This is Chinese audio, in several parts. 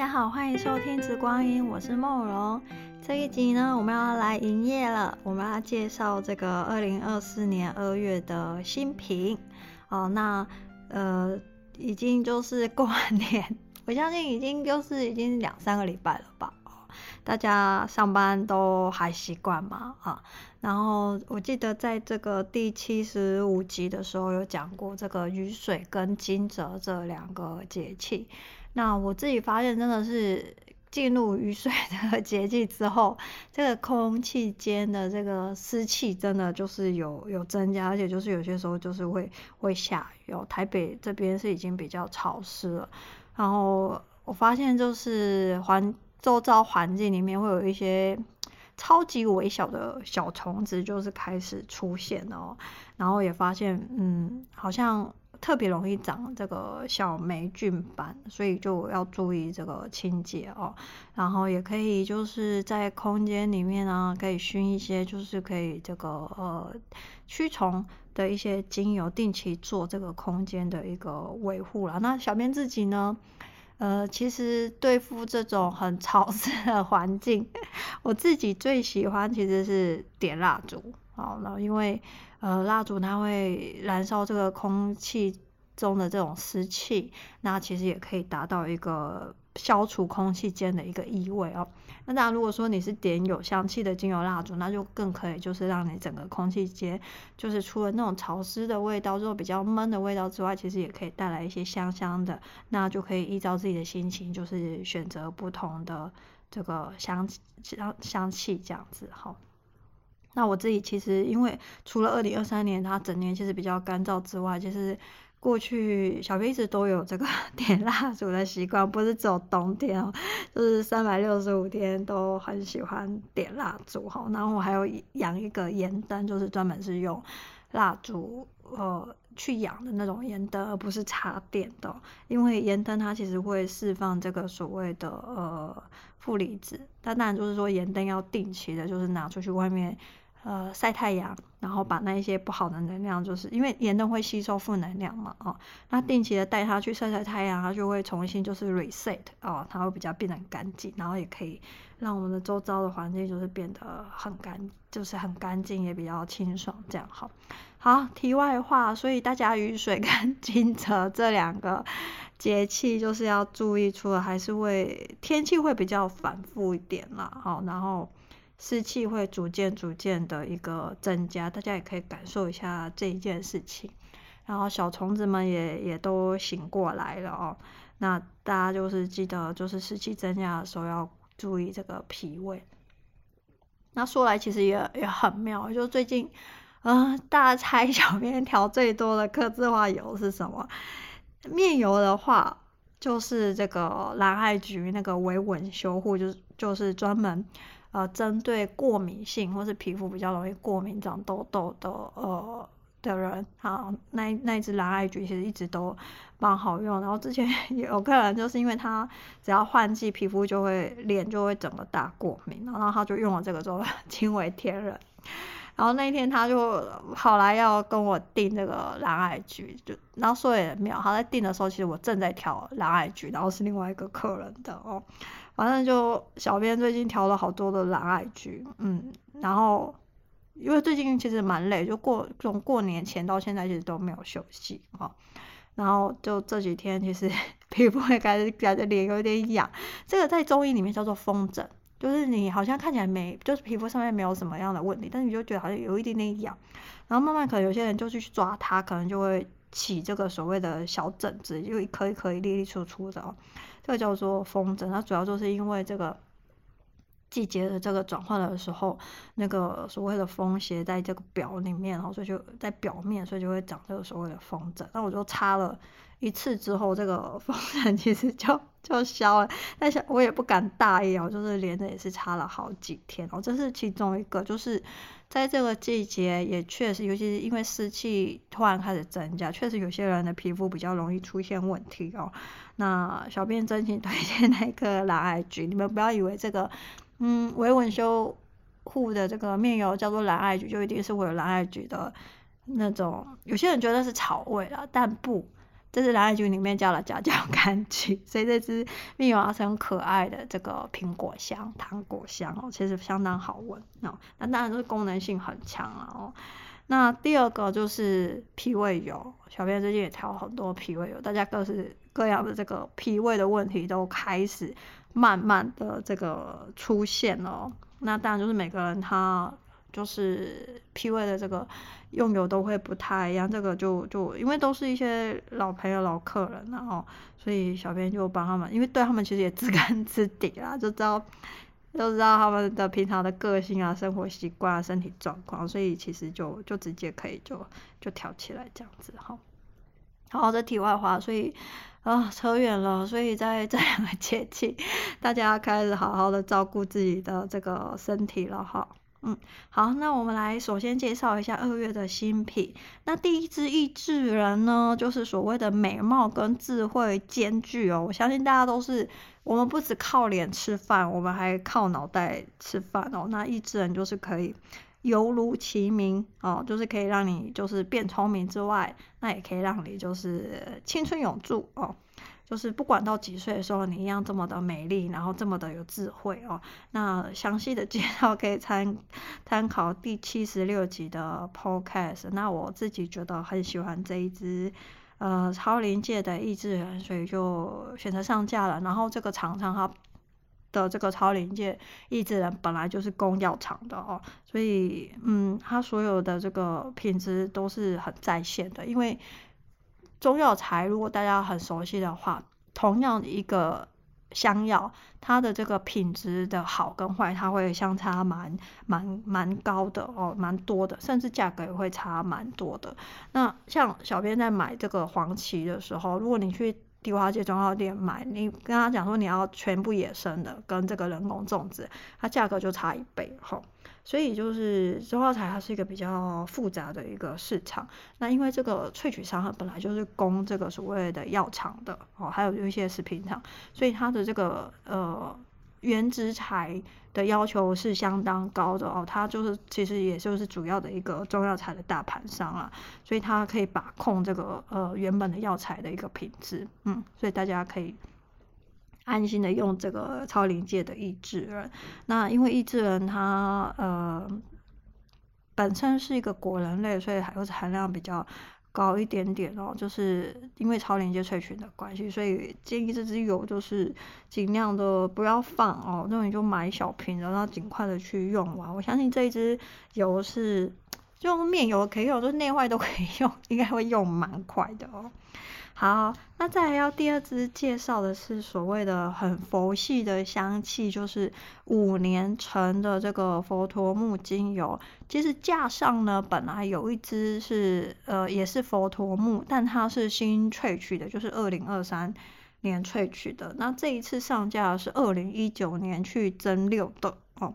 大家好，欢迎收听《直光音》，我是梦荣。这一集呢，我们要来营业了。我们要介绍这个二零二四年二月的新品哦。那呃，已经就是过完年，我相信已经就是已经两三个礼拜了吧。大家上班都还习惯吗？啊，然后我记得在这个第七十五集的时候有讲过这个雨水跟惊蛰这两个节气。那我自己发现真的是进入雨水的 节气之后，这个空气间的这个湿气真的就是有有增加，而且就是有些时候就是会会下雨哦。台北这边是已经比较潮湿了，然后我发现就是环。周遭环境里面会有一些超级微小的小虫子，就是开始出现哦。然后也发现，嗯，好像特别容易长这个小霉菌斑，所以就要注意这个清洁哦。然后也可以就是在空间里面呢，可以熏一些，就是可以这个呃驱虫的一些精油，定期做这个空间的一个维护啦。那小编自己呢？呃，其实对付这种很潮湿的环境，我自己最喜欢其实是点蜡烛。好，然后因为呃蜡烛它会燃烧这个空气中的这种湿气，那其实也可以达到一个。消除空气间的一个异味哦。那当然，如果说你是点有香气的精油蜡烛，那就更可以，就是让你整个空气间，就是除了那种潮湿的味道，这种比较闷的味道之外，其实也可以带来一些香香的。那就可以依照自己的心情，就是选择不同的这个香香香气这样子哈。那我自己其实因为除了二零二三年它整年其实比较干燥之外，就是。过去小编一直都有这个 点蜡烛的习惯，不是只有冬天哦，就是三百六十五天都很喜欢点蜡烛哈。然后我还有养一个盐灯，就是专门是用蜡烛呃去养的那种盐灯，而不是插电的。因为盐灯它其实会释放这个所谓的呃负离子，但当然就是说盐灯要定期的，就是拿出去外面。呃，晒太阳，然后把那一些不好的能量，就是因为盐灯会吸收负能量嘛，哦，那定期的带它去晒晒太阳，它就会重新就是 reset 哦，它会比较变得很干净，然后也可以让我们的周遭的环境就是变得很干，就是很干净，也比较清爽，这样好。好，题外话，所以大家雨水跟 惊蛰这两个节气就是要注意，除了还是会天气会比较反复一点啦，好，然后。湿气会逐渐、逐渐的一个增加，大家也可以感受一下这一件事情。然后小虫子们也也都醒过来了哦。那大家就是记得，就是湿气增加的时候要注意这个脾胃。那说来其实也也很妙，就最近，嗯、大家猜小编调最多的客制化油是什么？面油的话，就是这个蓝艾菊那个维稳修护，就是就是专门。呃，针对过敏性或是皮肤比较容易过敏、长痘痘的呃的人，啊，那那一支蓝艾菊其实一直都蛮好用。然后之前 有客人就是因为他只要换季，皮肤就会脸就会整个大过敏，然后他就用了这个之后 惊为天人。然后那一天他就跑来要跟我订这个蓝艾菊，就然后说也没有，他在订的时候其实我正在调蓝艾菊，然后是另外一个客人的哦。反正就小编最近调了好多的蓝艾菊，嗯，然后因为最近其实蛮累，就过从过年前到现在其实都没有休息啊，然后就这几天其实 皮肤也开始感觉脸有点痒，这个在中医里面叫做风疹，就是你好像看起来没，就是皮肤上面没有什么样的问题，但你就觉得好像有一点点痒，然后慢慢可能有些人就去抓它，可能就会起这个所谓的小疹子，就一颗一颗一粒粒粗粗的哦。这个叫做风疹，它主要就是因为这个季节的这个转换的时候，那个所谓的风邪在这个表里面，然后所以就在表面，所以就会长这个所谓的风疹。那我就擦了一次之后，这个风扇其实就就消了，但是我也不敢大意哦，就是连着也是擦了好几天哦。这是其中一个，就是在这个季节也确实，尤其是因为湿气突然开始增加，确实有些人的皮肤比较容易出现问题哦。那小编真心推荐那个蓝艾菊，你们不要以为这个嗯维稳修护的这个面油叫做蓝艾菊，就一定是会有蓝艾菊的那种。有些人觉得是草味啦，但不。这是蓝海菊里面叫的夹角柑橘，所以这支蜜娃是很可爱的这个苹果香、糖果香哦，其实相当好闻哦。那当然就是功能性很强了哦。那第二个就是脾胃油，小编最近也调很多脾胃油，大家各式各样的这个脾胃的问题都开始慢慢的这个出现了。那当然就是每个人他就是脾胃的这个用油都会不太一样，这个就就因为都是一些老朋友、老客人，然后所以小编就帮他们，因为对他们其实也知根知底啦，就知道。都知道他们的平常的个性啊、生活习惯啊、身体状况，所以其实就就直接可以就就调起来这样子哈。好，这题外话，所以啊扯远了，所以在 这两个节气，大家要开始好好的照顾自己的这个身体了哈。嗯，好，那我们来首先介绍一下二月的新品。那第一支益智人呢，就是所谓的美貌跟智慧兼具哦。我相信大家都是，我们不只靠脸吃饭，我们还靠脑袋吃饭哦。那益智人就是可以犹如其名哦，就是可以让你就是变聪明之外，那也可以让你就是青春永驻哦。就是不管到几岁的时候，你一样这么的美丽，然后这么的有智慧哦。那详细的 介绍可以参参考第七十六集的 Podcast。那我自己觉得很喜欢这一支呃超临界的意志人，所以就选择上架了。然后这个厂商它的这个超临界意志人本来就是供药厂的哦，所以嗯，它所有的这个品质都是很在线的，因为。中药材，如果大家很熟悉的话，同样一个香药，它的这个品质的好跟坏，它会相差蛮蛮蛮高的哦，蛮多的，甚至价格也会差蛮多的。那像小编在买这个黄芪的时候，如果你去迪化街中药店买，你跟他讲说你要全部野生的，跟这个人工种植，它价格就差一倍哈。所以就是中药材，它是一个比较复杂的一个市场。那因为这个萃取商它本来就是供这个所谓的药厂的哦，还有有一些食品厂，所以它的这个呃原植材的要求是相当高的哦。它就是其实也就是主要的一个中药材的大盘商啊，所以它可以把控这个呃原本的药材的一个品质，嗯，所以大家可以。安心的用这个超临界的意志人，那因为意志人它呃本身是一个果仁类，所以还是含量比较高一点点哦。就是因为超临界萃取的关系，所以建议这支油就是尽量的不要放哦，那你就买小瓶，然后尽快的去用完。我相信这一支油是就面油可以用，就是内外都可以用，应该会用蛮快的哦。好，那再要第二支介绍的是所谓的很佛系的香气，就是五年陈的这个佛陀木精油。其实架上呢，本来有一支是呃也是佛陀木，但它是新萃取的，就是二零二三年萃取的。那这一次上架是二零一九年去蒸馏的哦。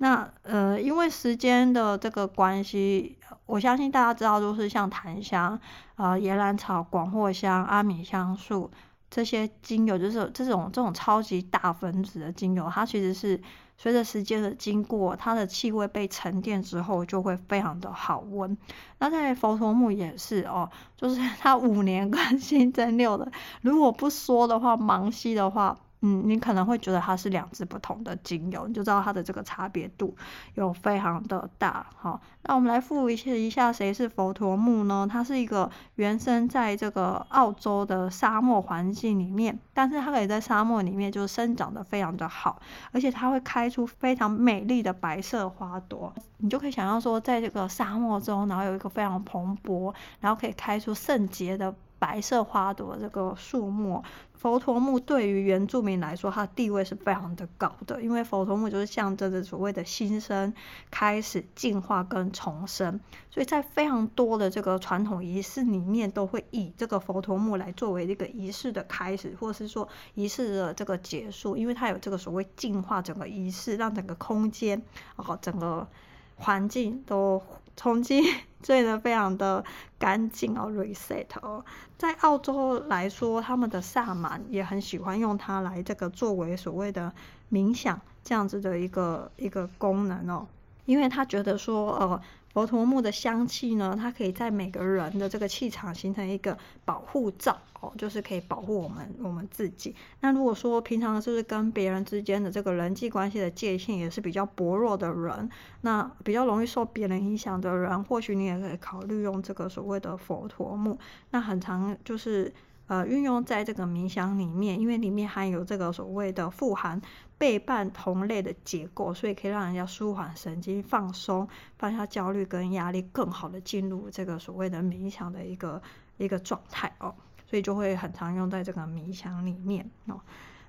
那呃，因为时间的这个关系，我相信大家知道，就是像檀香、呃岩兰草、广藿香、阿米香树这些精油，就是这种这种超级大分子的精油，它其实是随着时间的经过，它的气味被沉淀之后，就会非常的好闻。那在佛陀木也是哦，就是 它五年更新蒸馏的，如果不说的话，盲吸的话。嗯，你可能会觉得它是两支不同的精油，你就知道它的这个差别度有非常的大。好，那我们来复习一下谁是佛陀木呢？它是一个原生在这个澳洲的沙漠环境里面，但是它可以在沙漠里面就是生长得非常的好，而且它会开出非常美丽的白色花朵。你就可以想象说，在这个沙漠中，然后有一个非常蓬勃，然后可以开出圣洁的。白色花朵这个树木，佛陀木对于原住民来说，它的地位是非常的高的，因为佛陀木就是象征着所谓的新生、开始、进化跟重生，所以在非常多的这个传统仪式里面，都会以这个佛陀木来作为这个仪式的开始，或是说仪式的这个结束，因为它有这个所谓净化整个仪式，让整个空间哦，整个环境都。重新 做的非常的干净哦，reset 哦，在澳洲来说，他们的萨满也很喜欢用它来这个作为所谓的冥想这样子的一个一个功能哦。因为他觉得说，呃。佛陀木的香气呢，它可以在每个人的这个气场形成一个保护罩哦，就是可以保护我们我们自己。那如果说平常就是跟别人之间的这个人际关系的界限也是比较薄弱的人，那比较容易受别人影响的人，或许你也可以考虑用这个所谓的佛陀木。那很常就是。呃，运用在这个冥想里面，因为里面含有这个所谓的富含倍半同类的结构，所以可以让人家舒缓神经、放松、放下焦虑跟压力，更好的进入这个所谓的冥想的一个一个状态哦。所以就会很常用在这个冥想里面哦。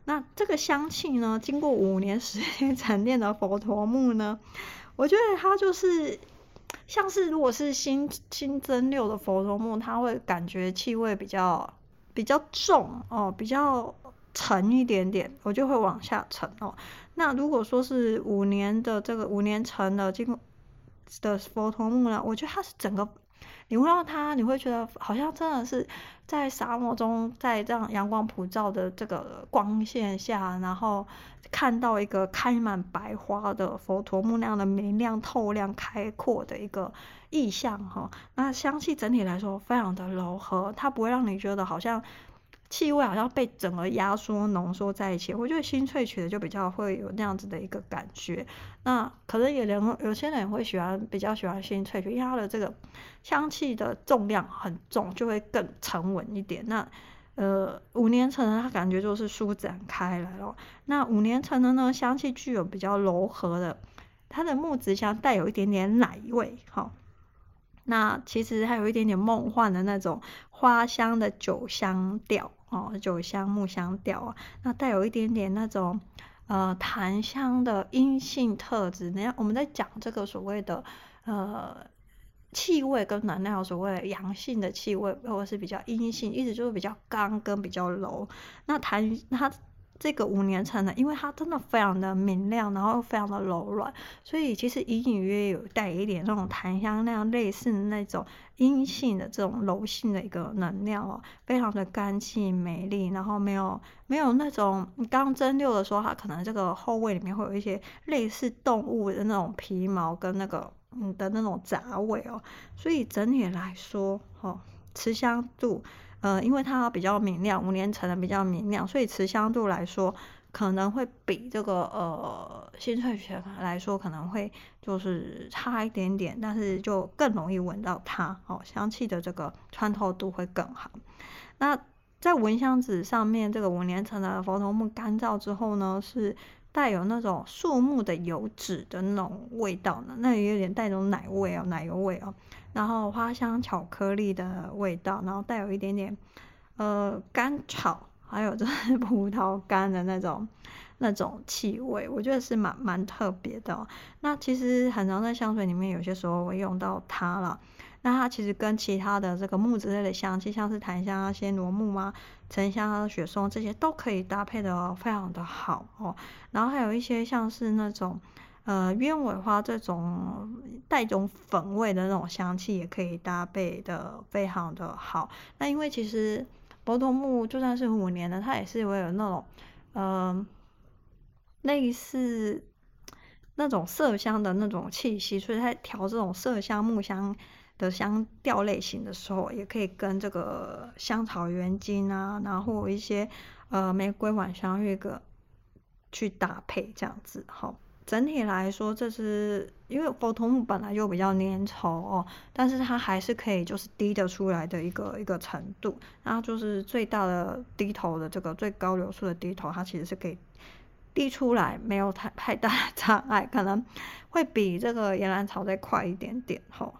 那这个香气呢，经过五年时间沉淀的佛陀木呢，我觉得它就是像是如果是新新增六的佛陀木，它会感觉气味比较。比较重哦，比较沉一点点，我就会往下沉哦。那如果说是五年的这个五年沉的经过的佛陀木呢，我觉得它是整个，你会让它，你会觉得好像真的是在沙漠中，在这样阳光普照的这个光线下，然后看到一个开满白花的佛陀木那样的明亮、透亮、开阔的一个。意象哈，那香气整体来说非常的柔和，它不会让你觉得好像气味好像被整个压缩浓缩在一起。我觉得新萃取的就比较会有那样子的一个感觉。那可能有人有些人会喜欢比较喜欢新萃取，因为它的这个香气的重量很重，就会更沉稳一点。那呃五年陈的它感觉就是舒展开来了。那五年陈的呢，香气具有比较柔和的，它的木质香带有一点点奶味哈。那其实还有一点点梦幻的那种花香的酒香调哦，酒香木香调啊，那带有一点点那种呃檀香的阴性特质。那我们在讲这个所谓的呃气味跟能量，所谓阳性的气味，或者是比较阴性，一直就是比较刚跟比较柔。那檀它。这个五年陈的，因为它真的非常的明亮，然后又非常的柔软，所以其实隐隐约约有带一点那种檀香那样类似那种阴性的这种柔性的一个能量哦，非常的干净美丽，然后没有没有那种刚蒸馏的时候，它可能这个后味里面会有一些类似动物的那种皮毛跟那个嗯的那种杂味哦，所以整体来说哦，持香度。呃，因为它比较明亮，五年层的比较明亮，所以持香度来说可能会比这个呃新萃取来说可能会就是差一点点，但是就更容易闻到它哦，香气的这个穿透度会更好。那在闻香纸上面，这个五年层的佛头木干燥之后呢，是带有那种树木的油脂的那种味道呢，那也有点带种奶味哦，奶油味哦。然后花香巧克力的味道，然后带有一点点呃甘草，还有 就是葡萄干的那种那种气味，我觉得是蛮蛮特别的。那其实很常在香水里面，有些时候会用到它了。那它其实跟其他的这个木之类的香气，像是檀香啊、暹罗木啊、沉香啊、雪松这些，都可以搭配的非常的好哦。然后还有一些像是那种。呃，鸢尾花这种带种粉味的那种香气，也可以搭配的非常的好。那因为其实佛陀木就算是五年的，它也是会有那种呃类似那种麝香的那种气息，所以它调这种麝香木香的香调类型的时候，也可以跟这个香草原精啊，然后一些呃玫瑰晚香玉个去搭配这样子，好。整体来说，这是因为佛陀木本来就比较粘稠哦，但是它还是可以就是滴得出来的一个一个程度。然后就是最大的滴头的这个最高流速的滴头，它其实是可以滴出来，没有太太大的障碍，可能会比这个岩兰草再快一点点哈。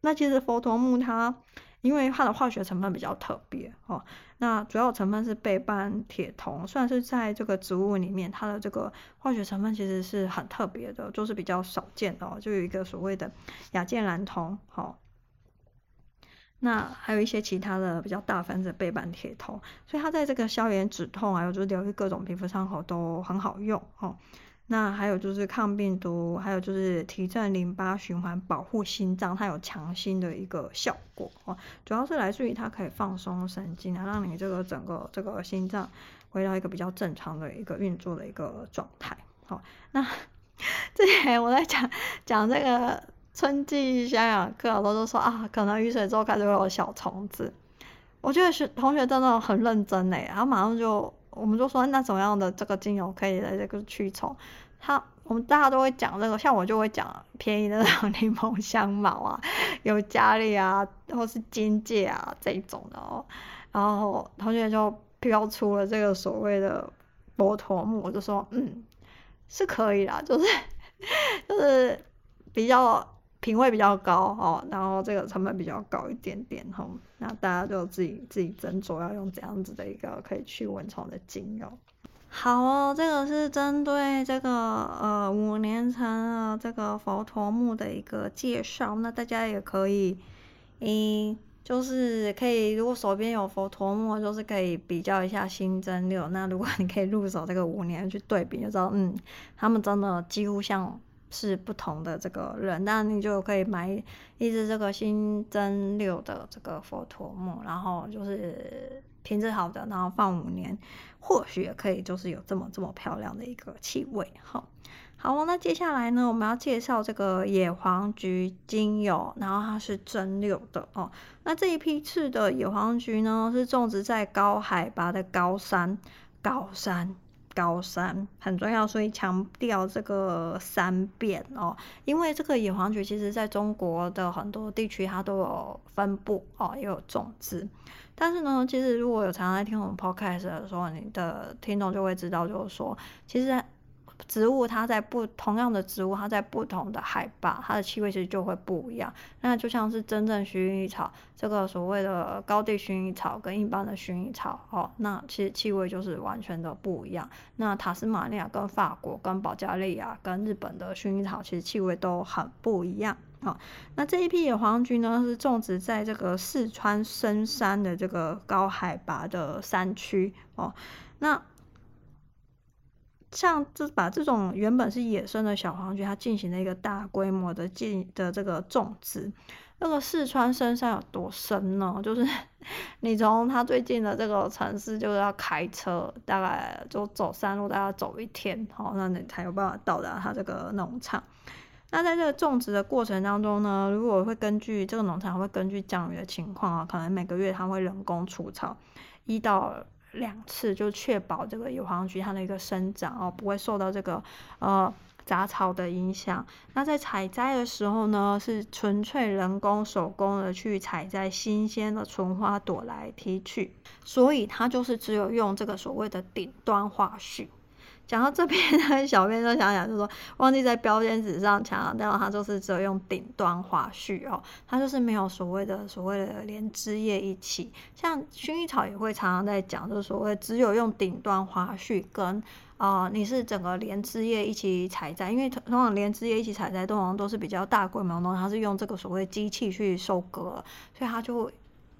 那其实佛陀木它。因为它的化学成分比较特别哦，那主要成分是倍半铁铜，算是在这个植物里面，它的这个化学成分其实是很特别的，就是比较少见的哦，就有一个所谓的亚健蓝铜，好，那还有一些其他的比较大分子倍半铁铜，所以它在这个消炎止痛，还有就是疗愈各种皮肤伤口都很好用哦。那还有就是抗病毒，还有就是提振淋巴循环，保护心脏，它有强心的一个效果哦。主要是来自于它可以放松神经啊，让你这个整个这个心脏回到一个比较正常的一个运作的一个状态。好，那 之前我在讲讲这个春季香养课，我都说啊，可能雨水之后开始会有小虫子。我觉得学同学真的很认真诶，然后马上就我们就说，那什么样的这个精油可以来这个驱虫？他我们大家都会讲这个，像我就会讲便宜的那种 柠檬香茅啊，尤加利啊，或是金芥啊这一种的哦。然后同学就标出了这个所谓的佛陀木，我就说嗯，是可以啦，就是 就是比较。品味比较高哦，然后这个成本比较高一点点哈，那大家就自己自己斟酌要用怎样子的一个可以去蚊虫的精油。好哦，这个是针对这个呃五年成的这个佛陀木的一个介绍，那大家也可以，嗯，就是可以如果手边有佛陀木，就是可以比较一下新增六。那如果你可以入手这个五年去对比，就知道嗯，他们真的几乎像。是不同的这个人，那你就可以买一支这个新增六的这个佛陀木，然后就是品质好的，然后放五年，或许也可以就是有这么这么漂亮的一个气味。好，好，那接下来呢，我们要介绍这个野黄菊精油，然后它是增六的哦。那这一批次的野黄菊呢，是种植在高海拔的高山，高山。高山很重要，所以强调这个三遍哦。因为这个野黄菊其实在中国的很多地区它都有分布哦，也有种植。但是呢，其实如果有常常在听我们 podcast 的时候，你的听众就会知道，就是说，其实。植物它在不同样的植物，它在不同的海拔，它的气味其实就会不一样。那就像是真正薰衣草，这个所谓的高地薰衣草跟一般的薰衣草，哦，那其实气味就是完全的不一样。那塔斯马尼亚跟法国跟保加利亚跟日本的薰衣草，其实气味都很不一样。哦，那这一批野黄菊呢，是种植在这个四川深山的这个高海拔的山区。哦，那。像这把这种原本是野生的小黄菊，它进行了一个大规模的进的这个种植。那个四川深山有多深呢？就是 你从它最近的这个城市，就是要开车，大概就走山路，大概走一天，好，那你才有办法到达它这个农场。那在这个种植的过程当中呢，如果会根据这个农场会根据降雨的情况啊，可能每个月它会人工除草一到。两次就确保这个野黄菊它的一个生长哦，不会受到这个呃杂草的影响。那在采摘的时候呢，是纯粹人工手工的去采摘新鲜的纯花朵来提取，所以它就是只有用这个所谓的顶端花序。讲到这边呢，小编就想想，就说忘记在标签纸上强调，它就是只有用顶端花序哦，它就是没有所谓的所谓的连枝叶一起。像薰衣草也会常常在讲，就是所谓只有用顶端花序跟啊、你是整个连枝叶一起采摘，因为通常连枝叶一起采摘，通常都是比较大规模的，它是用这个所谓机器去收割，所以它就会。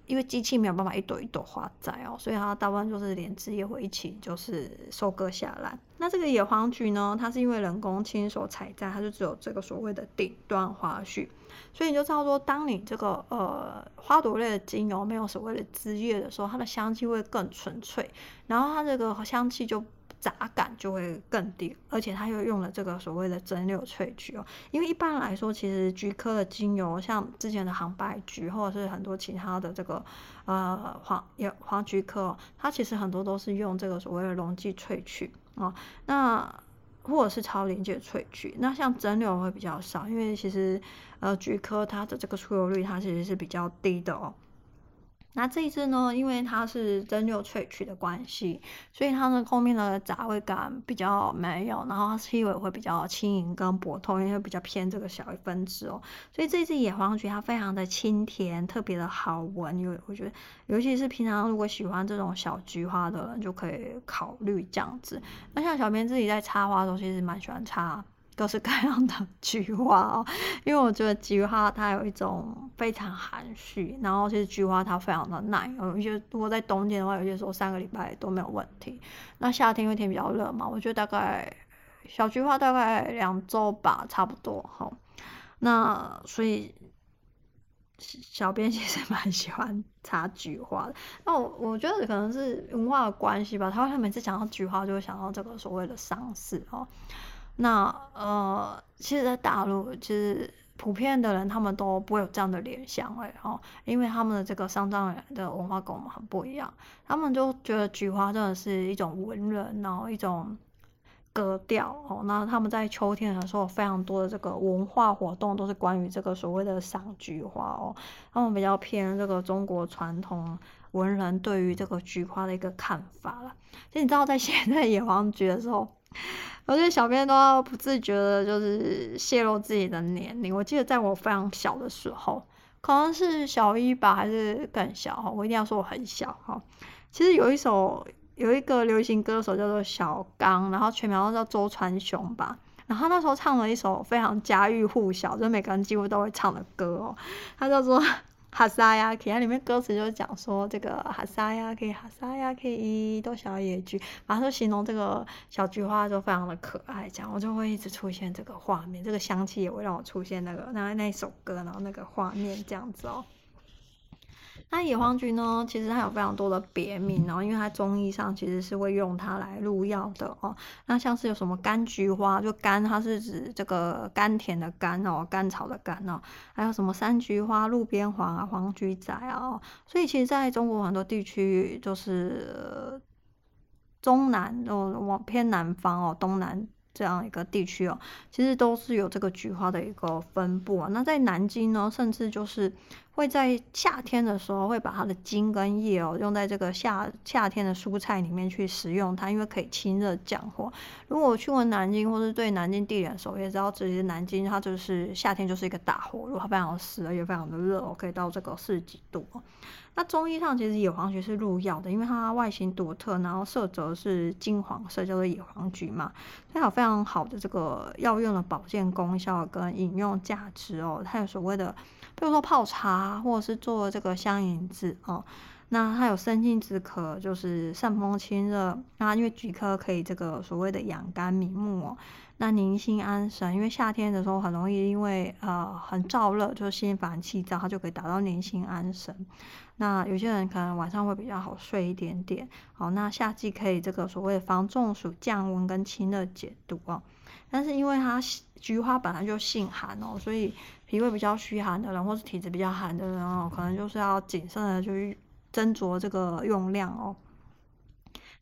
因为机器没有办法一朵一朵花摘哦，所以它大部分就是连枝叶会一起就是收割下来。那这个野黄菊呢，它是因为人工亲手采摘，它就只有这个所谓的顶端花序，所以你就知道说，当你这个呃花朵类的精油没有所谓的枝叶的时候，它的香气会更纯粹，然后它这个香气就。杂感就会更低，而且它又用了这个所谓的蒸馏萃取哦。因为一般来说，其实菊科的精油，像之前的杭白菊，或者是很多其他的这个呃黄也黄菊科，哦它其实很多都是用这个所谓的溶剂萃取哦。那或者是超临界萃取，那像蒸馏会比较少，因为其实呃菊科它的这个出油率它其实是比较低的哦。那这一支呢，因为它是蒸馏萃取的关系，所以它的后面的杂味感比较没有，然后它气味会比较轻盈跟薄透，因为比较偏这个小分子哦。所以这支野黄菊它非常的清甜，特别的好闻。因为我觉得，尤其是平常如果喜欢这种小菊花的人，就可以考虑这样子。那像小编自己在插花的时候，其实蛮喜欢插。各式各样的菊花哦，因为我觉得菊花它有一种非常含蓄，然后其实菊花它非常的耐，有一些如果在冬天的话，有些时候三个礼拜都没有问题。那夏天因为天比较热嘛，我觉得大概小菊花大概两周吧，差不多哈。那所以小编其实蛮喜欢插菊花的。那我我觉得可能是文化的关系吧，他会每次讲到菊花就会想到这个所谓的丧事哦。那呃，其实，在大陆，其实普遍的人他们都不会有这样的联想，哎哦，因为他们的这个丧葬的文化跟我们很不一样，他们就觉得菊花真的是一种文人，然后一种。格调哦，那他们在秋天的时候，非常多的这个文化活动都是关于这个所谓的赏菊花哦。他们比较偏这个中国传统文人对于这个菊花的一个看法了。其实你知道，在 现在野黄菊的时候，我觉得小编都要不自觉的，就是泄露自己的年龄。我记得在我非常小的时候，可能是小一吧，还是更小哈。我一定要说我很小哈。其实有一首。有一个流行歌手叫做小刚，然后全名叫周传雄吧。然后那时候唱了一首非常家喻户晓，就每个人几乎都会唱的歌哦。他叫做《哈萨亚克》，它里面歌词就是讲说这个哈萨亚克，哈萨亚克一朵小野菊，然后就形容这个小菊花就非常的可爱，这样我就会一直出现这个画面，这个香气也会让我出现那个那那首歌，然后那个画面这样子哦。那野黄菊呢？其实它有非常多的别名，然后因为它中医上其实是会用它来入药的哦。那像是有什么甘菊花，就甘它是指这个甘甜的甘哦，甘草的甘哦。还有什么山菊花、路边黄啊、黄菊仔啊。所以其实在中国很多地区，就是中南哦，往偏南方哦，东南。这样一个地区哦，其实都是有这个菊花的一个分布啊。那在南京呢，甚至就是会在夏天的时候，会把它的茎跟叶哦，用在这个夏夏天的蔬菜里面去食用它，因为可以清热降火。如果我去过南京，或是对南京地理熟，也知道其实南京它就是夏天就是一个大火炉，它非常湿，而且非常的热哦，可以到这个四十几度。那中医上其实野黄菊是入药的，因为它外形独特，然后色泽是金黄色，叫做野黄菊嘛，它有非常好的这个药用的保健功效跟饮用价值哦。它有所谓的，比如说泡茶或者是做这个香银子哦。那它有生津止渴，就是散风清热。那因为菊科可以这个所谓的养肝明目哦。那宁心安神，因为夏天的时候很容易因为呃很燥热，就是心烦气躁，它就可以达到宁心安神。那有些人可能晚上会比较好睡一点点。好，那夏季可以这个所谓防中暑、降温跟清热解毒哦。但是因为它菊花本来就性寒哦，所以脾胃比较虚寒的人，或是体质比较寒的人哦，可能就是要谨慎的去。斟酌这个用量哦。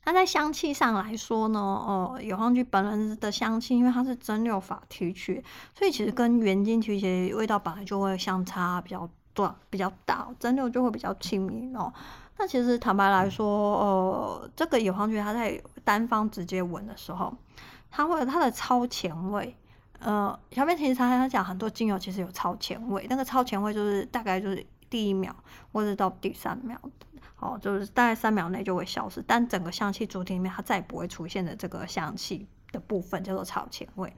那在香气上来说呢，哦，野黄菊本人的香气，因为它是蒸馏法提取，所以其实跟原精提取味道本来就会相差比较短、比较大，蒸馏就会比较亲民哦。那其实坦白来说，呃，这个野黄菊它在单方直接闻的时候，它会有它的超前味。呃，小编其实常常讲很多精油其实有超前味，那个超前味就是大概就是。第一秒或者到第三秒，哦，就是大概三秒内就会消失，但整个香气主体里面它再也不会出现的这个香气的部分叫做超前味。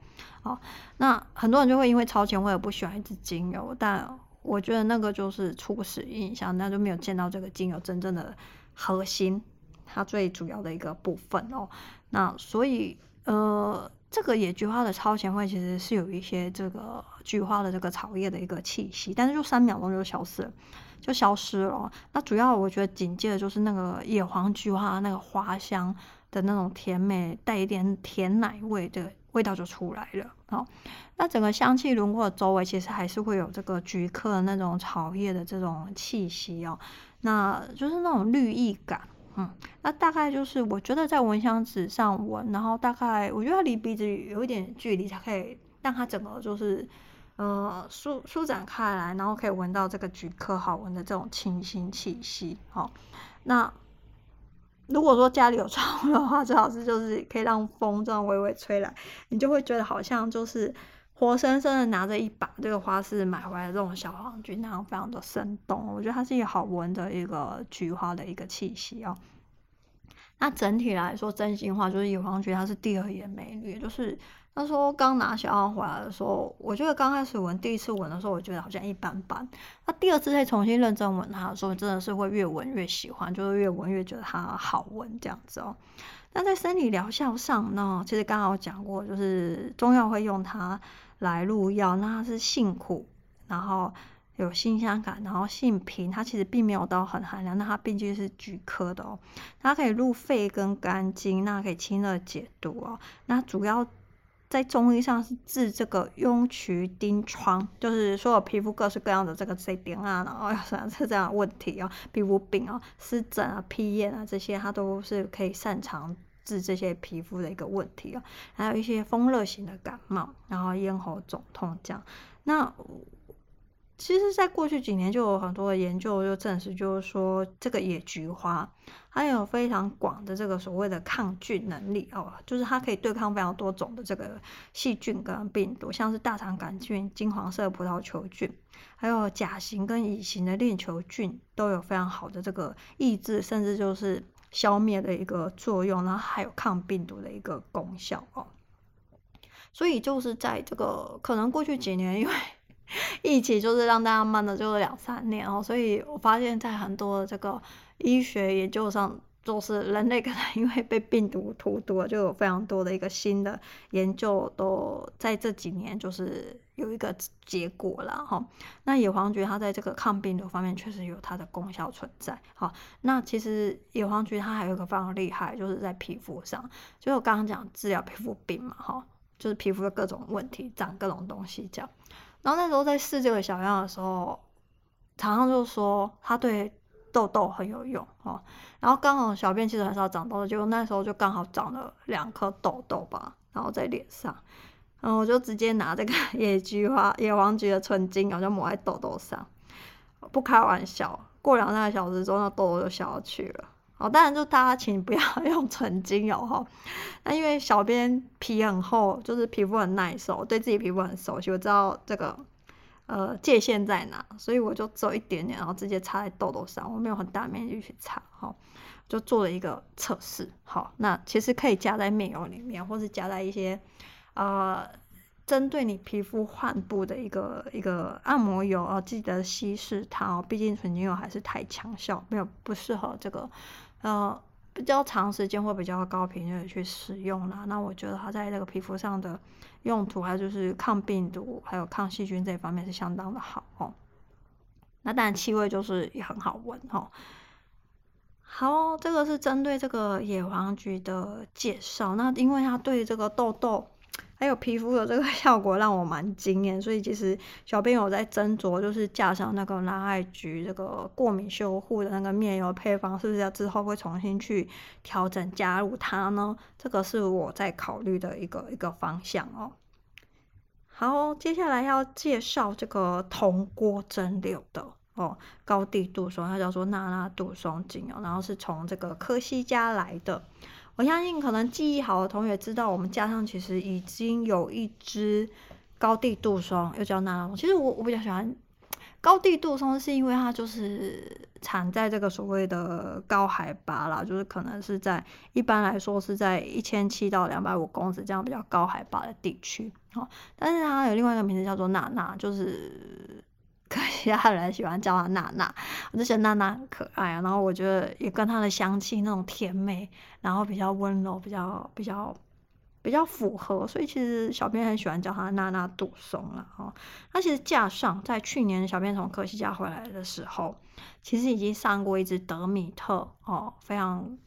哦，那很多人就会因为超前味而不喜欢一支精油，但我觉得那个就是初始印象，那就没有见到这个精油真正的核心，它最主要的一个部分哦。那所以呃。这个野菊花的超前味其实是有一些这个菊花的这个草叶的一个气息，但是就三秒钟就消失了，就消失了。那主要我觉得紧接着就是那个野黄菊花那个花香的那种甜美，带一点甜奶味的味道就出来了。好，那整个香气轮廓周围其实还是会有这个菊科的那种草叶的这种气息哦，那就是那种绿意感。嗯，那大概就是我觉得在蚊香纸上闻，然后大概我觉得离鼻子有一点距离，才可以让它整个就是呃舒舒展开来，然后可以闻到这个菊科好闻的这种清新气息。好、哦，那如果说家里有窗户的话，最好是就是可以让风这样微微吹来，你就会觉得好像就是活生生的拿着一把这个花市买回来的这种小黄菊，然后非常的生动。我觉得它是一个好闻的一个菊花的一个气息哦。那整体来说，真心话就是野黄菊它是第二眼美女。就是他说刚拿小样回来的时候，我觉得刚开始闻，第一次闻的时候，我觉得好像一般般。那第二次再重新认真闻它的时候，真的是会越闻越喜欢，就是越闻越觉得它好闻这样子哦。那在生理疗效上呢，其实刚好讲过，就是中药会用它来入药，那它是性苦，然后。有辛香感，然后性平，它其实并没有到很寒凉，那它毕竟是菊科的哦，它可以入肺跟肝经，那可以清热解毒哦。那主要在中医上是治这个痈疽疔疮，就是所有皮肤各式各样的这个这点啊，然后是这样的问题哦，皮肤病啊、湿疹啊、皮炎啊这些，它都是可以擅长治这些皮肤的一个问题啊。还有一些风热型的感冒，然后咽喉肿痛这样。那其实，在过去几年就有很多的研究就证实，就是说这个野菊花它有非常广的这个所谓的抗菌能力哦，就是它可以对抗非常多种的这个细菌跟病毒，像是大肠杆菌、金黄色葡萄球菌，还有甲型跟乙型的链球菌都有非常好的这个抑制，甚至就是消灭的一个作用，然后还有抗病毒的一个功效哦。所以就是在这个可能过去几年，因为 疫情就是让大家慢了，就是两三年哦，所以我发现，在很多这个医学研究上，就是人类可能因为被病毒荼毒了，就有非常多的一个新的研究都在这几年就是有一个结果了哈。那野黄菊它在这个抗病毒方面确实有它的功效存在。好，那其实野黄菊它还有一个非常厉害，就是在皮肤上，就我刚刚讲治疗皮肤病嘛，哈，就是皮肤的各种问题，长各种东西这样。然后那时候在试这个小样的时候，常常就说它对痘痘很有用哦。然后刚好小便其实很少长痘痘，结果那时候就刚好长了两颗痘痘吧，然后在脸上，然后我就直接拿这个 野菊花、野黄菊的纯精油就抹在痘痘上，不开玩笑，过两三个小时之后，那痘痘就消去了。哦，当然就大家请不要 用纯精油哈，那因为小编皮很厚，就是皮肤很耐受，对自己皮肤很熟悉，我知道这个呃界限在哪，所以我就只有一点点，然后直接擦在痘痘上，我没有很大面积去擦，哈，就做了一个测试，好，那其实可以加在面油里面，或是加在一些呃针对你皮肤患部的一个一个按摩油哦，记得稀释它哦，毕竟纯精油还是太强效，没有不适合这个。呃，比较长时间或比较高频率的去使用啦。那我觉得它在这个皮肤上的用途，还有就是抗病毒，还有抗细菌这一方面是相当的好哦。那当然气味就是也很好闻哦。好，这个是针对这个野黄菊的介绍。那因为它对这个痘痘。还有皮肤的这个 效果让我蛮惊艳，所以其实小编有在斟酌，就是加上那个蓝艾菊这个过敏修护的那个面油配方，是不是要之后会重新去调整加入它呢？这个是我在考虑的一个一个方向哦。好，接下来要介绍这个铜锅蒸馏的哦，高地杜松，它叫做娜娜杜松精油，然后是从这个科西嘉来的。我相信可能记忆好的同学知道，我们家上其实已经有一支高地杜松，又叫娜娜。其实我我比较喜欢高地杜松，是因为它就是产在这个所谓的高海拔啦，就是可能是在一般来说是在一千七到两百五公尺这样比较高海拔的地区。哦，但是它有另外一个名字叫做娜娜，就是。其他人喜欢叫她娜娜，我就觉得娜娜很可爱啊。然后我觉得也跟它的香气那种甜美，然后比较温柔，比较比较比较符合。所以其实小编很喜欢叫它娜娜杜松了哦。那其实架上在去年小编从科西家回来的时候，其实已经上过一支德米特哦，非常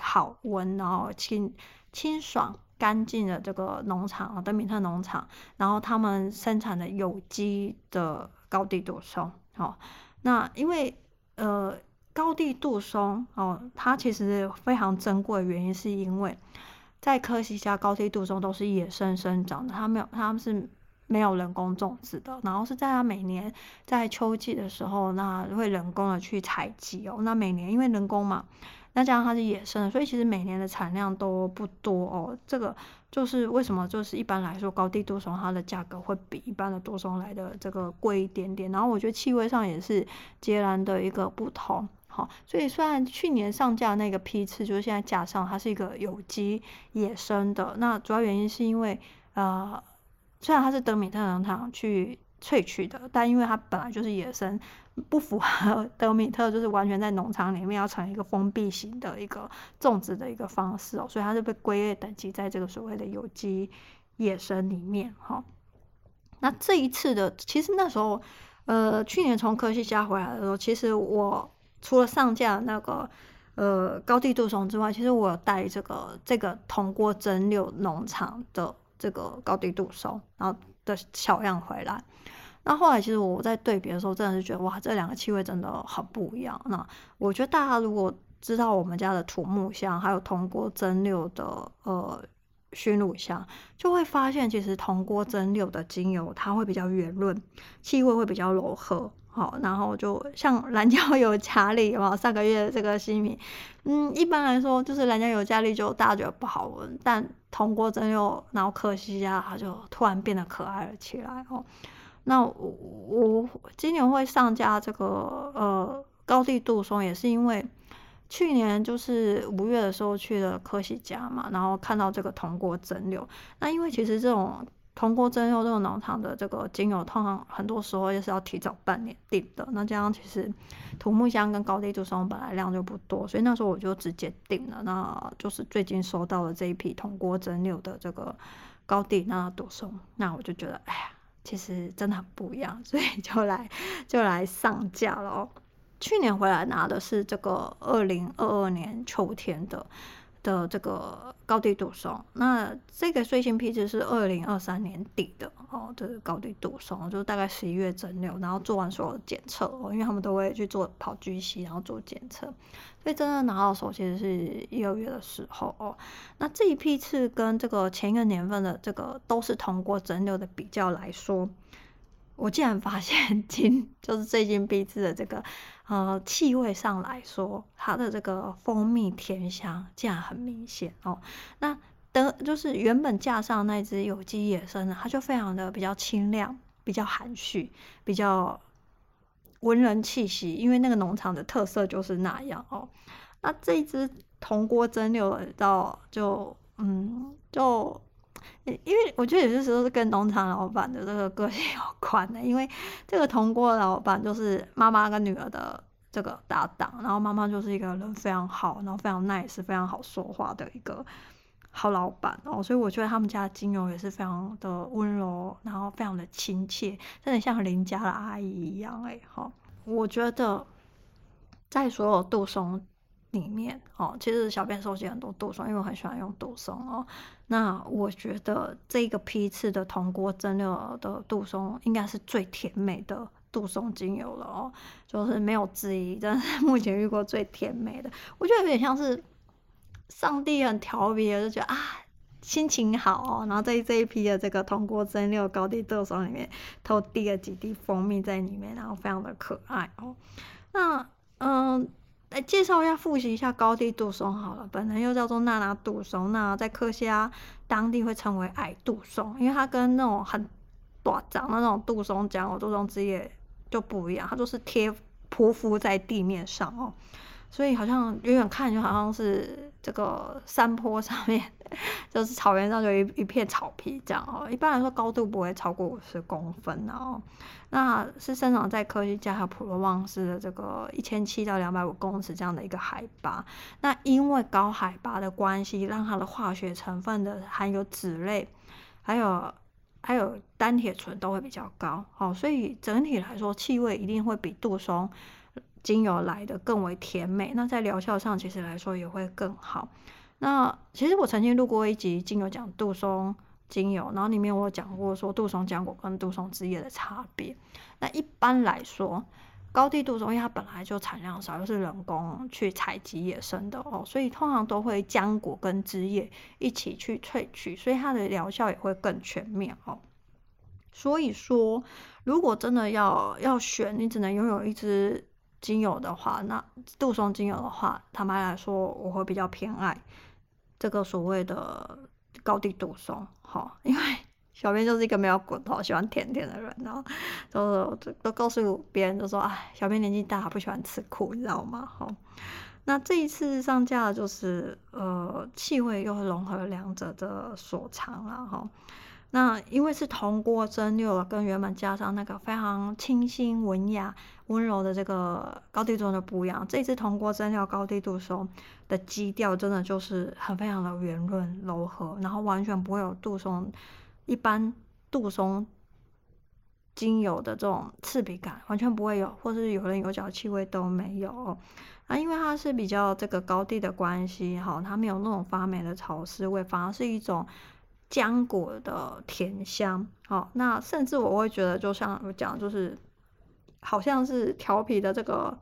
好闻，然后清清爽干净的这个农场，德米特农场，然后他们生产的有机的。高地杜松，哦，那因为呃高地杜松哦，它其实非常珍贵的原因，是因为在科西嘉高地杜松都是野生生长的，它没有，它们是没有人工种植的，然后是在它每年在秋季的时候，那会人工的去采集哦，那每年因为人工嘛。那加上它是野生的，所以其实每年的产量都不多哦。这个就是为什么，就是一般来说高地多松它的价格会比一般的多松来的这个贵一点点。然后我觉得气味上也是截然的一个不同。好，所以虽然去年上架那个批次，就是现在架上它是一个有机野生的，那主要原因是因为呃，虽然它是德米特农场去萃取的，但因为它本来就是野生。不符合 德米特，就是完全在农场里面要成一个封闭型的一个种植的一个方式哦，所以它是被归类等级在这个所谓的有机野生里面哈。那这一次的，其实那时候，呃，去年从科西嘉回来的时候，其实我除了上架那个呃高地杜松之外，其实我有带这个这个铜锅蒸馏农场的这个高低杜松，然后的小样回来。那后来其实我在对比的时候，真的是觉得哇，这两个气味真的很不一样。那我觉得大家如果知道我们家的土木香，还有铜锅蒸馏的呃熏乳香，就会发现其实铜锅蒸馏的精油它会比较圆润，气味会比较柔和。好，然后就像 蓝椒油加力嘛，上个月这个新品，嗯，一般来说就是蓝椒油加力就大家觉得不好闻，但铜锅蒸馏，然后可惜呀，它就突然变得可爱了起来哦。那我，我今年会上架这个呃高地杜松，也是因为去年就是五月的时候去了科西嘉嘛，然后看到这个铜锅蒸馏，那因为其实这种。铜锅蒸馏这种农场的这个精油，通常很多时候也是要提早半年订的。那这样其实土木香跟高地杜松本来量就不多，所以那时候我就直接订了。那就是最近收到了这一批铜锅蒸馏的这个高地那杜松，那我就觉得，哎呀，其实真的很不一样，所以就来就来上架了。去年回来拿的是这个二零二二年秋天的。的这个高低度松，那这个最新批次是二零二三年底的哦，这个高低度松，就大概十一月整流，然后做完所有的检测哦，因为他们都会去做跑 GC，然后做检测，所以真的拿到手其实是一二月的时候哦。那这一批次跟这个前一个年份的这个都是通过整流的比较来说。我竟然发现今就是最近批次的这个呃气味上来说，它的这个蜂蜜甜香竟然很明显哦。那的就是原本架上那只有机野生的，它就非常的比较清亮，比较含蓄，比较文人气息，因为那个农场的特色就是那样哦。那这一只铜锅蒸馏的到就嗯就。因为我觉得有些时候是跟农场老板的这个个性有关的，因为这个铜锅老板就是妈妈跟女儿的这个搭档，然后妈妈就是一个人非常好，然后非常 nice，非常好说话的一个好老板哦，所以我觉得他们家的精油也是非常的温柔，然后非常的亲切，真的像邻家的阿姨一样哎，好，我觉得在所有杜松。里面哦，其实小编收集很多杜松，因为我很喜欢用杜松哦。那我觉得这个批次的铜锅蒸馏的杜松应该是最甜美的杜松精油了哦，就是没有之一，但是目前遇过最甜美的。我觉得有点像是上帝很调皮，就觉得啊心情好哦，然后在这一批的这个铜锅蒸馏高地杜松里面偷滴了几滴蜂蜜在里面，然后非常的可爱哦。那嗯。来介绍一下，复习一下高地杜松好了。本人又叫做娜娜杜松，那在科西拉当地会称为矮杜松，因为它跟那种很短长的那种杜松讲，我、杜松枝叶就不一样，它就是贴匍匐在地面上哦。所以好像远远看就好像是这个山坡上面，就是草原上就一一片草皮这样哦。一般来说高度不会超过五十公分哦。那是生长在科西嘉和普罗旺斯的这个一千七到两百五公尺这样的一个海拔。那因为高海拔的关系，让它的化学成分的含有脂类，还有还有单萜醇都会比较高哦。所以整体来说，气味一定会比杜松。精油来的更为甜美，那在疗效上其实来说也会更好。那其实我曾经录过一集精油讲杜松精油，然后里面我有讲过说杜松浆果跟杜松枝叶的差别。那一般来说，高地杜松因为它本来就产量少，又是人工去采集野生的哦，所以通常都会浆果跟枝叶一起去萃取，所以它的疗效也会更全面哦。所以说，如果真的要要选，你只能拥有一支。精油的话，那杜松精油的话，坦白来说，我会比较偏爱这个所谓的高地杜松，哈，因为 小编就是一个没有骨头、喜欢甜甜的人，然后都都告诉别人，就说，哎，小编年纪大，不喜欢吃苦，你知道吗？哈，那这一次上架就是，呃，气味又融合两者的所长了，哈。那因为是铜锅蒸馏了，跟原本加上那个非常清新文雅、温柔的这个高地杜松的不一样。这支铜锅蒸馏高低度松的基调真的就是很非常的圆润柔和，然后完全不会有杜松一般杜松精油的这种刺鼻感，完全不会有，或是有人有脚气味都没有。啊，因为它是比较这个高地的关系，哈，它没有那种发霉的潮湿味，反而是一种。浆果的甜香。哦，那甚至我会觉得，就像我讲，就是好像是调皮的这个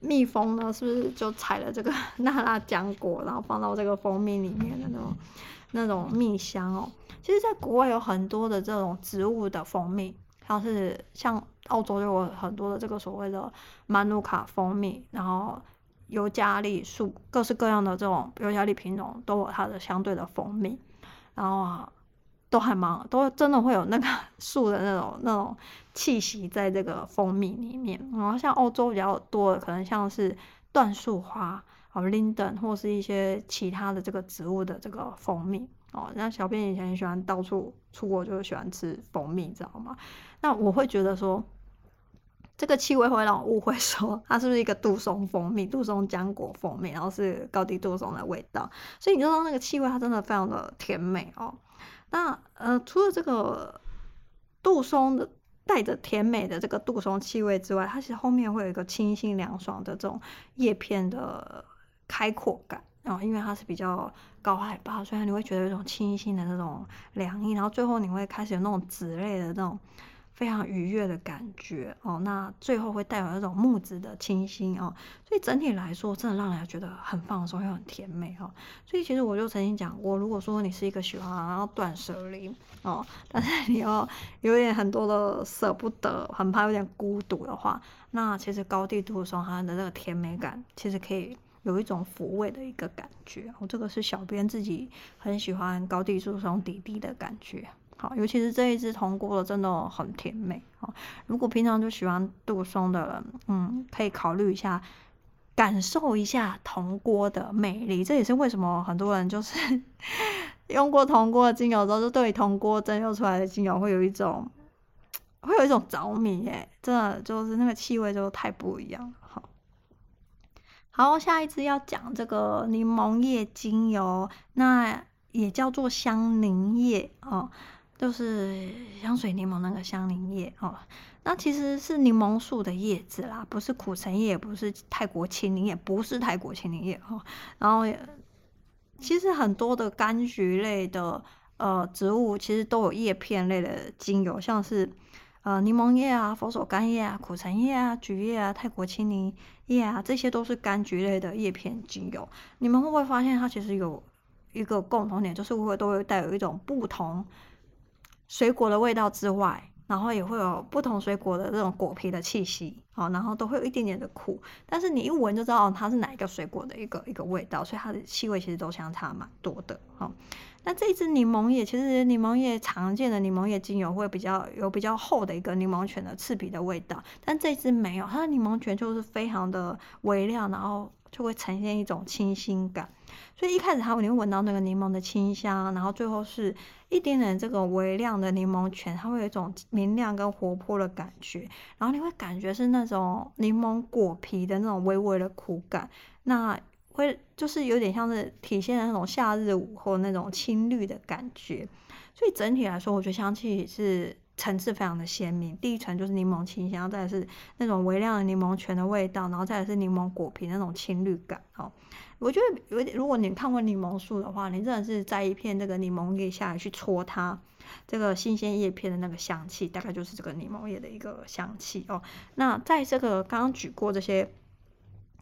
蜜蜂呢，是不是就采了这个 娜拉浆果，然后放到这个蜂蜜里面的那种那种蜜香哦？其实，在国外有很多的这种植物的蜂蜜，像是像澳洲就有很多的这个所谓的曼努卡蜂蜜，然后尤加利树，各式各样的这种尤加利品种都有它的相对的蜂蜜，然后啊，都还蛮都真的会有那个 树的那种那种气息在这个蜂蜜里面。然后像欧洲比较多的，可能像是椴树花哦，linden 或是一些其他的这个植物的这个蜂蜜。哦，那小编以前喜欢到处出国，就喜欢吃蜂蜜，知道吗？那我会觉得说，这个气味会让我误会说，它是不是一个杜松蜂蜜、杜松浆果蜂蜜，然后是高地杜松的味道。所以你知道那个气味，它真的非常的甜美哦。那呃，除了这个杜松的带着甜美的这个杜松气味之外，它其实后面会有一个清新凉爽的这种叶片的开阔感。然哦，因为它是比较高海拔，所以你会觉得有一种清新的那种凉意，然后最后你会开始有那种紫类的那种非常愉悦的感觉哦。那最后会带有那种木质的清新哦，所以整体来说，真的让人家觉得很放松又很甜美哦。所以其实我就曾经讲过，如果说你是一个喜欢然后断舍离哦，但是你要有点很多的舍不得，很怕有点孤独的话，那其实高地杜松它的那个甜美感其实可以。有一种抚慰的一个感觉，我这个是小编自己很喜欢高地杜松底底的感觉。好，尤其是这一支铜锅的，真的很甜美。好，如果平常就喜欢杜松的人，嗯，可以考虑一下，感受一下铜锅的魅力。这也是为什么很多人就是 用过铜锅的精油之后，就对铜锅蒸馏出来的精油会有一种，会有一种着迷耶。真的就是那个气味就太不一样了。好。好，下一支要讲这个柠檬叶精油，那也叫做香柠叶哦，就是香水柠檬那个香柠叶哦。那其实是柠檬树的叶子啦，不是苦橙叶，不是泰国青柠，也不是泰国青柠叶哦。然后其实很多的柑橘类的呃植物，其实都有叶片类的精油，像是。呃，柠檬叶啊，佛手柑叶啊，苦橙叶啊，橘叶啊，泰国青柠叶啊，这些都是柑橘类的叶片精油。你们会不会发现它其实有一个共同点，就是会都会带有一种不同水果的味道之外，然后也会有不同水果的这种果皮的气息，好，然后都会有一点点的苦，但是你一闻就知道它是哪一个水果的一个一个味道，所以它的气味其实都相差蛮多的，好。那这一支柠檬叶，其实柠檬叶常见的柠檬叶精油会比较有比较厚的一个柠檬泉的刺皮的味道，但这支没有，它的柠檬泉就是非常的微量，然后就会呈现一种清新感。所以一开始它你会闻到那个柠檬的清香，然后最后是一点点这个微量的柠檬泉，它会有一种明亮跟活泼的感觉，然后你会感觉是那种柠檬果皮的那种微微的苦感。那会就是有点像是体现那种夏日午后那种青绿的感觉，所以整体来说，我觉得香气是层次非常的鲜明。第一层就是柠檬清香，再来是那种微量的柠檬泉的味道，然后再来是柠檬果皮那种青绿感。哦，我觉得有点，如果你看过柠檬树的话，你真的是在一片这个柠檬叶下来去戳它这个新鲜叶片的那个香气，大概就是这个柠檬叶的一个香气哦。那在这个刚刚举过这些。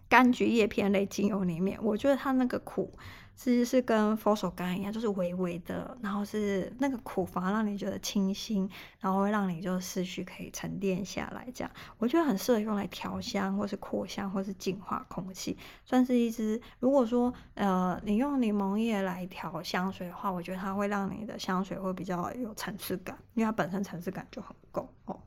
柑橘叶片类精油里面，我觉得它那个苦其实是跟佛手柑一样，就是微微的，然后是那个苦反而让你觉得清新，然后会让你就思绪可以沉淀下来。这样我觉得很适合用来调香，或是扩香，或是净化空气，算是一支。如果说呃你用柠檬叶来调香水的话，我觉得它会让你的香水会比较有层次感，因为它本身层次感就很够哦。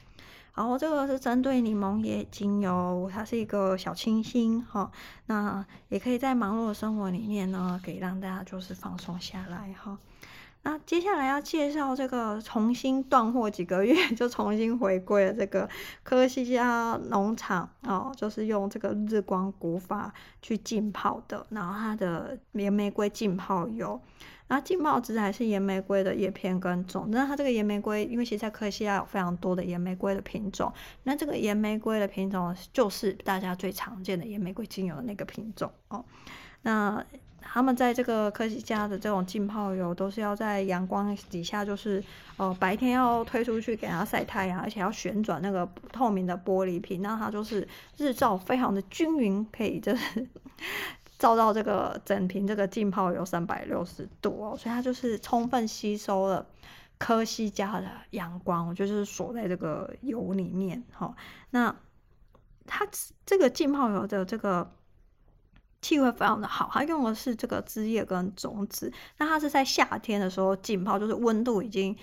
然后这个是针对柠檬叶精油，它是一个小清新哈，那也可以在忙碌的生活里面呢，可以让大家就是放松下来哈。那接下来要介绍这个重新断货几个月 就重新回归了这个科西嘉农场哦，就是用这个日光古法去浸泡的，然后它的岩玫瑰浸泡油。那浸泡植还是岩玫瑰的叶片跟种，那它这个岩玫瑰，因为其实在科西嘉有非常多的岩玫瑰的品种，那这个岩玫瑰的品种就是大家最常见的岩玫瑰精油的那个品种哦。那他们在这个科西嘉的这种浸泡油，都是要在阳光底下，就是呃白天要推出去给它晒太阳，而且要旋转那个透明的玻璃瓶，那它就是日照非常的均匀，可以就是照到这个整瓶这个浸泡油三百六十度哦，所以它就是充分吸收了科西嘉的阳光，就是锁在这个油里面哈、哦。那它这个浸泡油的这个。气味非常的好，它用的是这个枝叶跟种子。那它是在夏天的时候浸泡，就是温度已经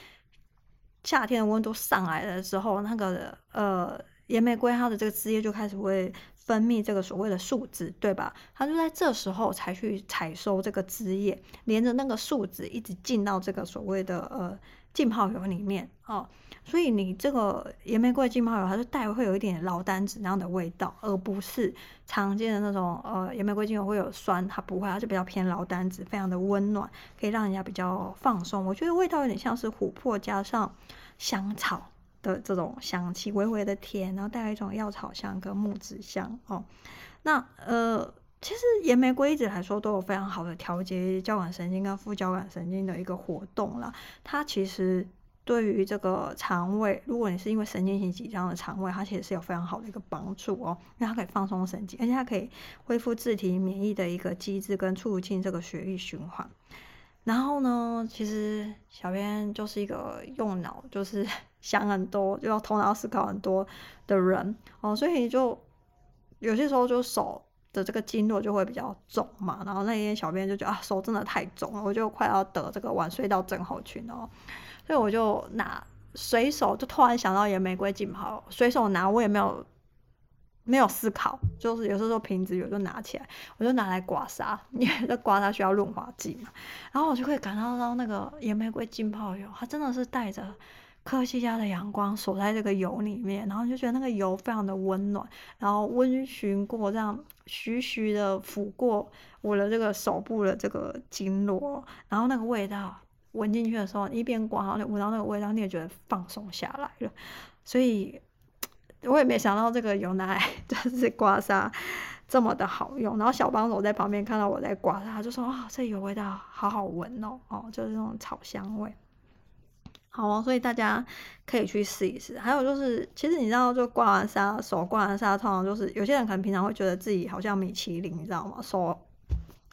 夏天的温度上来的时候，那个呃岩玫瑰它的这个枝叶就开始会分泌这个所谓的树脂，对吧？它就在这时候才去采收这个枝叶，连着那个树脂一直进到这个所谓的呃。浸泡油里面哦，所以你这个岩玫瑰浸泡油，它是带会有一点劳丹子那样的味道，而不是常见的那种呃岩玫瑰精油会有酸，它不会，它就比较偏劳丹子，非常的温暖，可以让人家比较放松。我觉得味道有点像是琥珀加上香草的这种香气，微微的甜，然后带有一种药草香跟木质香哦。那呃。其实岩玫瑰一直来说都有非常好的调节交感神经跟副交感神经的一个活动啦。它其实对于这个肠胃，如果你是因为神经性紧张的肠胃，它其实是有非常好的一个帮助哦，因为它可以放松神经，而且它可以恢复自体免疫的一个机制跟促进这个血液循环。然后呢，其实小编就是一个用脑就是想很多，就要头脑思考很多的人哦，所以就有些时候就手。的这个经络就会比较重嘛，然后那天小编就觉得啊手真的太重了，我就快要得这个晚睡到症候群哦，所以我就拿随手就突然想到野玫瑰浸泡，随手拿我也没有没有思考，就是有时候瓶子有就拿起来，我就拿来刮痧，因为这刮痧需要润滑剂嘛，然后我就可以感受到那个野玫瑰浸泡油，它真的是带着。科西嘉的阳光锁在这个油里面，然后就觉得那个油非常的温暖，然后温循过这样徐徐的抚过我的这个手部的这个经络，然后那个味道闻进去的时候，一边刮，然后闻到那个味道，你也觉得放松下来了。所以我也没想到这个油拿来就是刮痧这么的好用。然后小帮手在旁边看到我在刮痧，就说：“啊，这油味道好好闻哦，哦，就是那种草香味。”好哦，所以大家可以去试一试。还有就是，其实你知道，就刮完痧，手刮完痧，通常就是有些人可能平常会觉得自己好像米其林，你知道吗？手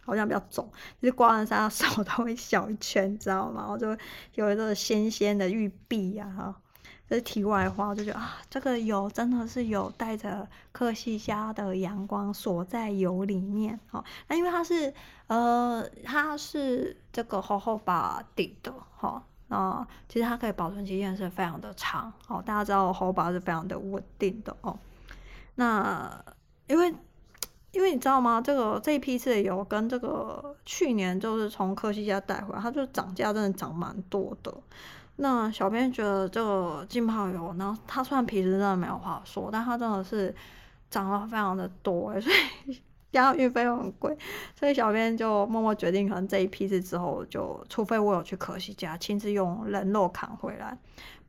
好像比较肿，就是刮完痧手都会小一圈，你知道吗？然后就有一个鲜鲜的玉臂啊，哈。这是题外话，我就觉得啊，这个油真的是有带着科西家的阳光锁在油里面。哈，那因为它是呃，它是这个厚厚把底的，哈。啊，其实它可以保存期限是非常的长哦。大家知道荷荷巴是非常的稳定的哦。那因为因为你知道吗？这个这一批次的油跟这个去年就是从科西嘉带回来，它就涨价真的涨蛮多的。那小编觉得这个浸泡油，然后它虽然皮质真的没有话说，但它真的是涨了非常的多，所以。加上运费又很贵，所以小编就默默决定，可能这一批次之后就，除非我有去科西家亲自用人肉扛回来，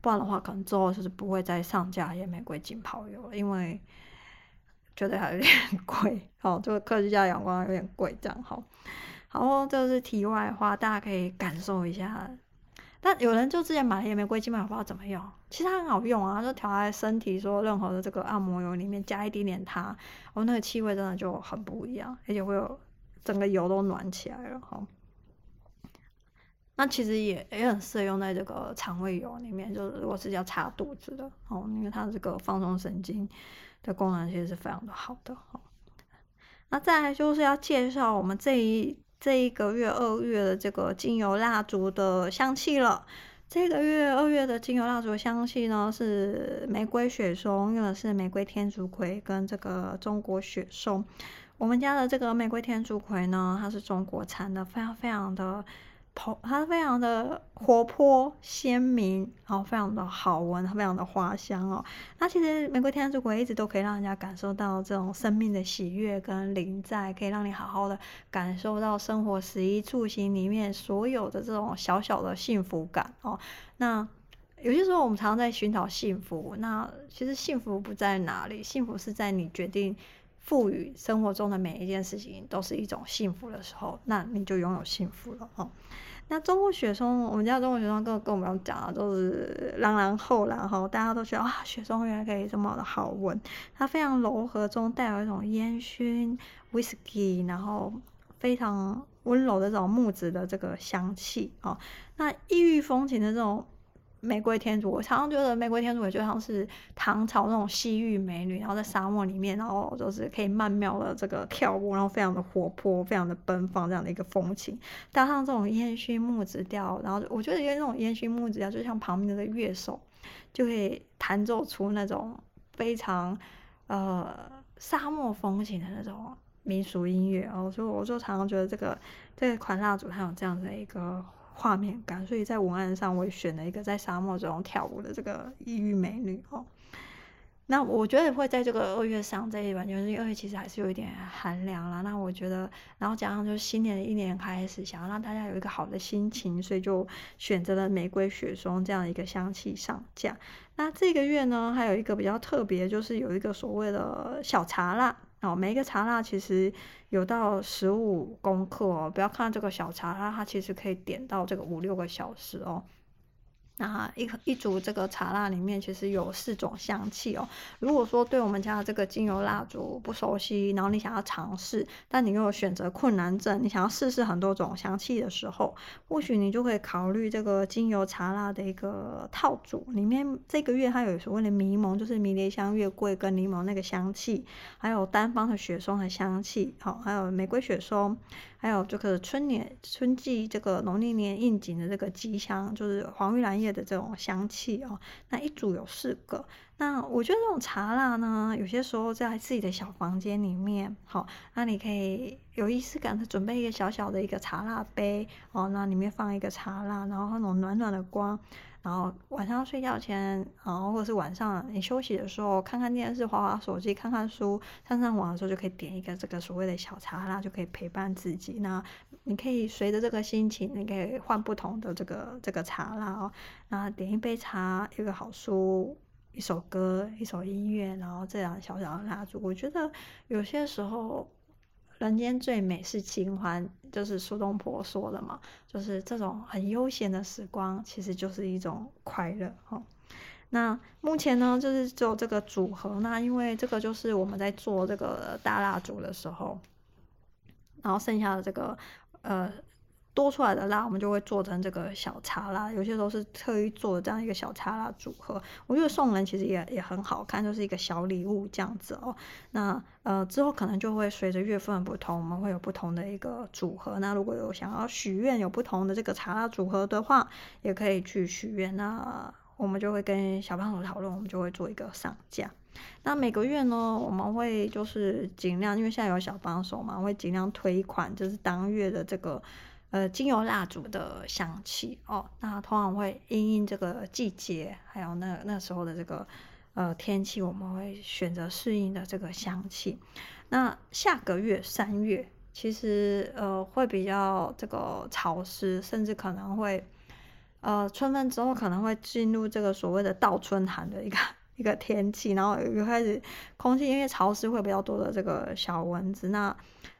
不然的话，可能之后就是不会再上架岩玫瑰浸泡油了，因为觉得还有点 贵。哦，这个科西嘉阳光有点贵，这样好。好，这是题外话，大家可以感受一下。但有人就之前买了岩玫瑰浸泡油，不知道怎么用。其实它很好用啊，就调在身体，说任何的这个按摩油里面加一点点它，哦，那个气味真的就很不一样，而且会有整个油都暖起来了哈。那其实也也很适合用在这个肠胃油里面，就是如果是要擦肚子的哦，因为它这个放松神经的功能其实是非常的好的哈。那再来就是要介绍我们这一。这一个月二月的这个精油蜡烛的香气了。这个月二月的精油蜡烛香气呢，是玫瑰雪松，用的是玫瑰天竺葵跟这个中国雪松。我们家的这个玫瑰天竺葵呢，它是中国产的，非常非常的。它非常的活泼鲜明，然后非常的好闻，非常的花香哦。那其实玫瑰天竺葵一直都可以让人家感受到这种生命的喜悦跟灵在，可以让你好好的感受到生活食衣住行里面所有的这种小小的幸福感哦。那有些时候我们常常在寻找幸福，那其实幸福不在哪里，幸福是在你决定赋予生活中的每一件事情都是一种幸福的时候，那你就拥有幸福了哦。那中国雪松，我们家中国雪松跟跟我们讲的，都是朗朗后然后大家都觉得啊，雪松原来可以这么的好闻，它非常柔和中带有一种烟熏 whisky，然后非常温柔的这种木质的这个香气哦。那异域风情的这种。玫瑰天竺，我常常觉得玫瑰天竺也就像是唐朝那种西域美女，然后在沙漠里面，然后就是可以曼妙的这个跳舞，然后非常的活泼，非常的奔放这样的一个风情，搭上这种烟熏木质调，然后我觉得因为那种烟熏木质调，就像旁边的乐手就可以弹奏出那种非常呃沙漠风情的那种民俗音乐，然后所以我就常常觉得这个这款蜡烛它有这样的一个。画面感，所以在文案上我也选了一个在沙漠中跳舞的这个异域美女哦。那我觉得会在这个二月上这一晚，就是因为二月其实还是有一点寒凉啦。那我觉得，然后加上就是新年的一年开始，想要让大家有一个好的心情，所以就选择了玫瑰雪松这样一个香气上架。那这个月呢，还有一个比较特别，就是有一个所谓的小茶蜡。哦，每一个茶蜡其实有到十五公克哦，不要看这个小茶蜡，它其实可以点到这个五六个小时哦。那一一组这个茶蜡里面其实有四种香气哦。如果说对我们家的这个精油蜡烛不熟悉，然后你想要尝试，但你又有选择困难症，你想要试试很多种香气的时候，或许你就可以考虑这个精油茶蜡的一个套组。里面这个月它有所谓的迷蒙，就是迷迭香、月桂跟柠檬那个香气，还有单方的雪松的香气，好，还有玫瑰雪松。还有这个春年春季这个农历年应景的这个吉祥，就是黄玉兰叶的这种香气哦。那一组有四个。那我觉得这种茶蜡呢，有些时候在自己的小房间里面，好，那你可以有仪式感的准备一个小小的一个茶蜡杯哦，那里面放一个茶蜡，然后那种暖暖的光。然后晚上睡觉前，然后或者是晚上你休息的时候，看看电视、滑滑手机、看看书、上上网的时候，就可以点一个这个所谓的小茶蜡，就可以陪伴自己。那你可以随着这个心情，你可以换不同的这个这个茶蜡哦。那点一杯茶，一个好书，一首歌，一首音乐，然后这样小小的蜡烛，我觉得有些时候。人间最美是清欢，就是苏东坡说的嘛，就是这种很悠闲的时光，其实就是一种快乐哈。那目前呢，就是只有这个组合，那因为这个就是我们在做这个大蜡烛的时候，然后剩下的这个呃。多出来的蜡，我们就会做成这个小茶蜡。有些时候是特意做的这样一个小茶蜡组合，我觉得送人其实也也很好看，就是一个小礼物这样子哦。那呃之后可能就会随着月份不同，我们会有不同的一个组合。那如果有想要许愿有不同的这个茶蜡组合的话，也可以去许愿。那我们就会跟小帮手讨论，我们就会做一个上架。那每个月呢，我们会就是尽量，因为现在有小帮手嘛，会尽量推一款就是当月的这个。呃，精油蜡烛的香气哦，那通常会因应这个季节，还有那那时候的这个呃天气，我们会选择适应的这个香气。那下个月三月，其实呃会比较这个潮湿，甚至可能会呃春分之后可能会进入这个所谓的倒春寒的一个 一个天气，然后又开始空气因为潮湿会比较多的这个小蚊子，那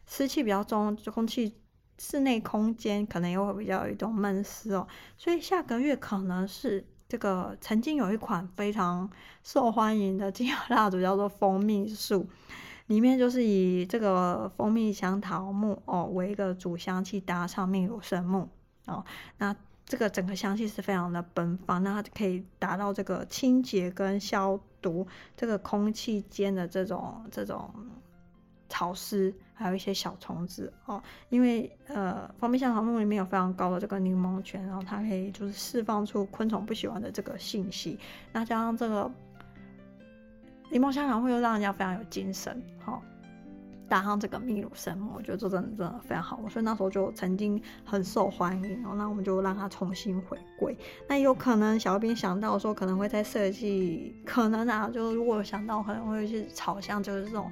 湿气比较重，就空气。室内空间可能也会比较有一种闷湿哦，所以下个月可能是这个曾经有一款非常受欢迎的精油蜡烛，叫做蜂蜜树，里面就是以这个蜂蜜香桃木哦为一个主香气，搭上秘鲁圣木哦，那这个整个香气是非常的奔放，那它可以达到这个清洁跟消毒这个空气间的这种这种潮湿。还有一些小虫子哦，因为呃，蜂蜜香草木里面有非常高的这个柠檬醛，然后它可以就是释放出昆虫不喜欢的这个信息。那加上这个柠檬香草木又让人家非常有精神，好、哦，搭上这个秘鲁神木，我觉得这真的真的非常好。所以那时候就曾经很受欢迎，哦，那我们就让它重新回归。那有可能小编想到说可能会在设计，可能啊，就如果想到可能会去朝向就是这种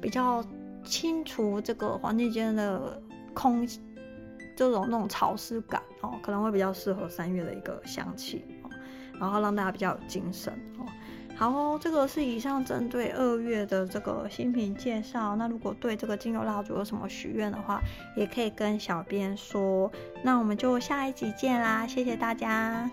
比较。清除这个环境间的空，这种那种潮湿感哦，可能会比较适合三月的一个香气哦，然后让大家比较有精神哦。好哦，这个是以上针对二月的这个新品介绍。那如果对这个精油蜡烛有什么许愿的话，也可以跟小编说。那我们就下一集见啦，谢谢大家。